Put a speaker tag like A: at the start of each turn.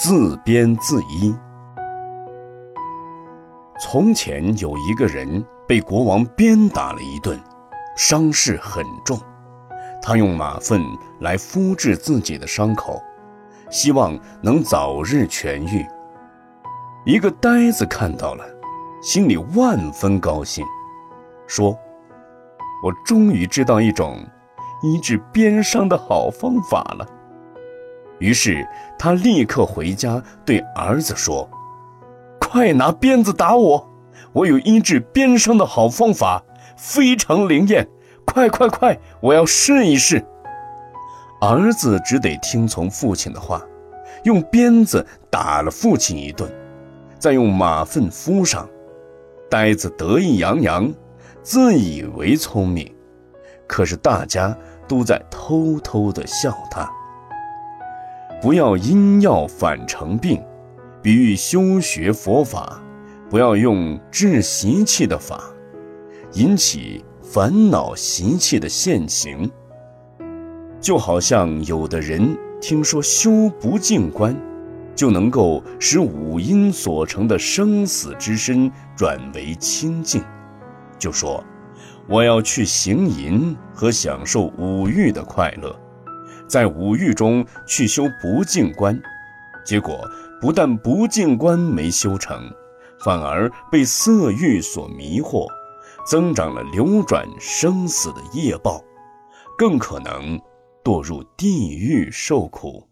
A: 自编自医。从前有一个人被国王鞭打了一顿，伤势很重。他用马粪来敷治自己的伤口，希望能早日痊愈。一个呆子看到了，心里万分高兴，说：“我终于知道一种医治鞭伤的好方法了。”于是他立刻回家对儿子说：“快拿鞭子打我！我有医治鞭伤的好方法，非常灵验。快快快，我要试一试。”儿子只得听从父亲的话，用鞭子打了父亲一顿，再用马粪敷上。呆子得意洋洋，自以为聪明，可是大家都在偷偷地笑他。不要因药反成病，比喻修学佛法，不要用治习气的法，引起烦恼习气的现行。就好像有的人听说修不净观，就能够使五阴所成的生死之身转为清净，就说我要去行淫和享受五欲的快乐。在五欲中去修不净观，结果不但不净观没修成，反而被色欲所迷惑，增长了流转生死的业报，更可能堕入地狱受苦。